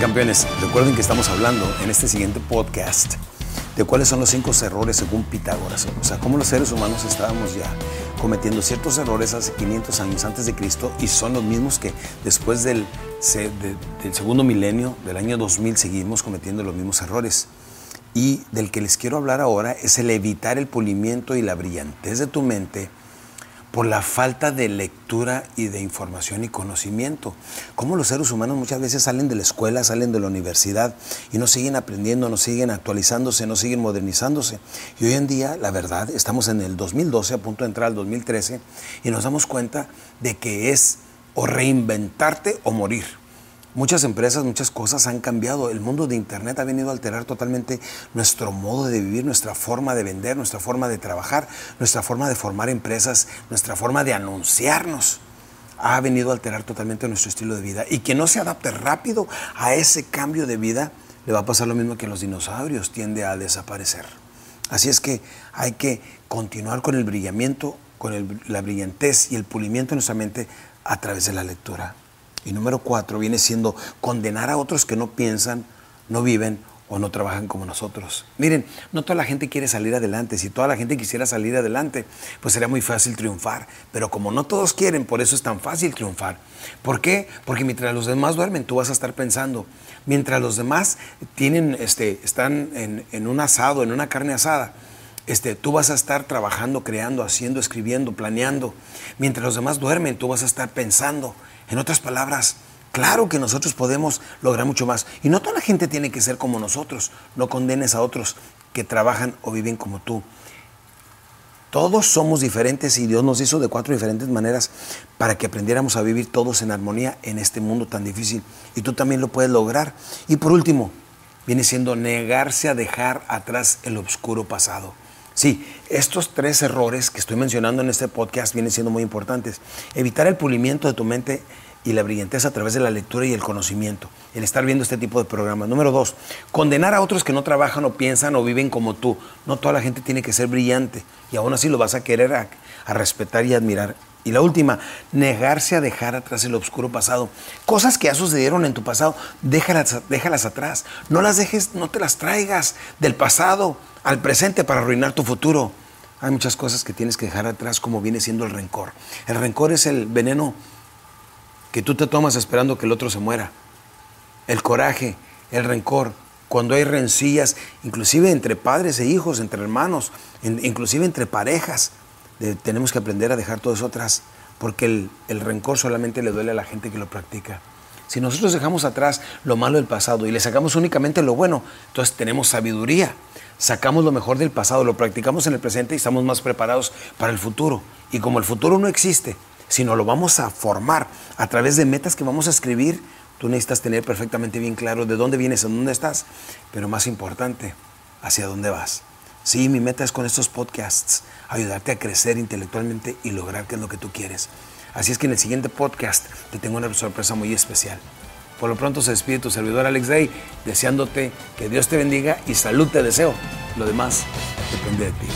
campeones, recuerden que estamos hablando en este siguiente podcast de cuáles son los cinco errores según Pitágoras. O sea, cómo los seres humanos estábamos ya cometiendo ciertos errores hace 500 años antes de Cristo y son los mismos que después del, del segundo milenio, del año 2000, seguimos cometiendo los mismos errores. Y del que les quiero hablar ahora es el evitar el pulimiento y la brillantez de tu mente por la falta de lectura y de información y conocimiento. Como los seres humanos muchas veces salen de la escuela, salen de la universidad y no siguen aprendiendo, no siguen actualizándose, no siguen modernizándose. Y hoy en día, la verdad, estamos en el 2012, a punto de entrar al 2013, y nos damos cuenta de que es o reinventarte o morir. Muchas empresas, muchas cosas han cambiado. El mundo de Internet ha venido a alterar totalmente nuestro modo de vivir, nuestra forma de vender, nuestra forma de trabajar, nuestra forma de formar empresas, nuestra forma de anunciarnos. Ha venido a alterar totalmente nuestro estilo de vida. Y quien no se adapte rápido a ese cambio de vida, le va a pasar lo mismo que a los dinosaurios, tiende a desaparecer. Así es que hay que continuar con el brillamiento, con la brillantez y el pulimiento en nuestra mente a través de la lectura. Y número cuatro viene siendo condenar a otros que no piensan, no viven o no trabajan como nosotros. Miren, no toda la gente quiere salir adelante. Si toda la gente quisiera salir adelante, pues sería muy fácil triunfar. Pero como no todos quieren, por eso es tan fácil triunfar. ¿Por qué? Porque mientras los demás duermen, tú vas a estar pensando. Mientras los demás tienen, este, están en, un asado, en una carne asada, este, tú vas a estar trabajando, creando, haciendo, escribiendo, planeando. Mientras los demás duermen, tú vas a estar pensando. En otras palabras, claro que nosotros podemos lograr mucho más. Y no toda la gente tiene que ser como nosotros. No condenes a otros que trabajan o viven como tú. Todos somos diferentes y Dios nos hizo de cuatro diferentes maneras para que aprendiéramos a vivir todos en armonía en este mundo tan difícil. Y tú también lo puedes lograr. Y por último, viene siendo negarse a dejar atrás el oscuro pasado. Sí, estos tres errores que estoy mencionando en este podcast vienen siendo muy importantes. Evitar el pulimiento de tu mente y la brillantez a través de la lectura y el conocimiento, el estar viendo este tipo de programas. Número dos, condenar a otros que no trabajan o piensan o viven como tú. No toda la gente tiene que ser brillante y aún así lo vas a querer a, respetar y admirar. Y la última, negarse a dejar atrás el oscuro pasado. Cosas que ya sucedieron en tu pasado, déjalas, déjalas atrás. No las dejes, no te las traigas del pasado al presente para arruinar tu futuro. Hay muchas cosas que tienes que dejar atrás como viene siendo el rencor. El rencor es el veneno que tú te tomas esperando que el otro se muera. El coraje, el rencor, cuando hay rencillas, inclusive entre padres e hijos, entre hermanos, inclusive entre parejas, tenemos que aprender a dejar todo eso atrás, porque el, el rencor solamente le duele a la gente que lo practica. Si nosotros dejamos atrás lo malo del pasado y le sacamos únicamente lo bueno, entonces tenemos sabiduría sacamos lo mejor del pasado, lo practicamos en el presente y estamos más preparados para el futuro. Y como el futuro no existe, sino lo vamos a formar a través de metas que vamos a escribir, tú necesitas tener perfectamente bien claro de dónde vienes, en dónde estás, pero más importante, hacia dónde vas. Sí, mi meta es con estos podcasts ayudarte a crecer intelectualmente y lograr qué es lo que tú quieres. Así es que en el siguiente podcast te tengo una sorpresa muy especial. Por lo pronto se despide tu servidor Alex Day, deseándote que Dios te bendiga y salud te deseo. Lo demás depende de ti.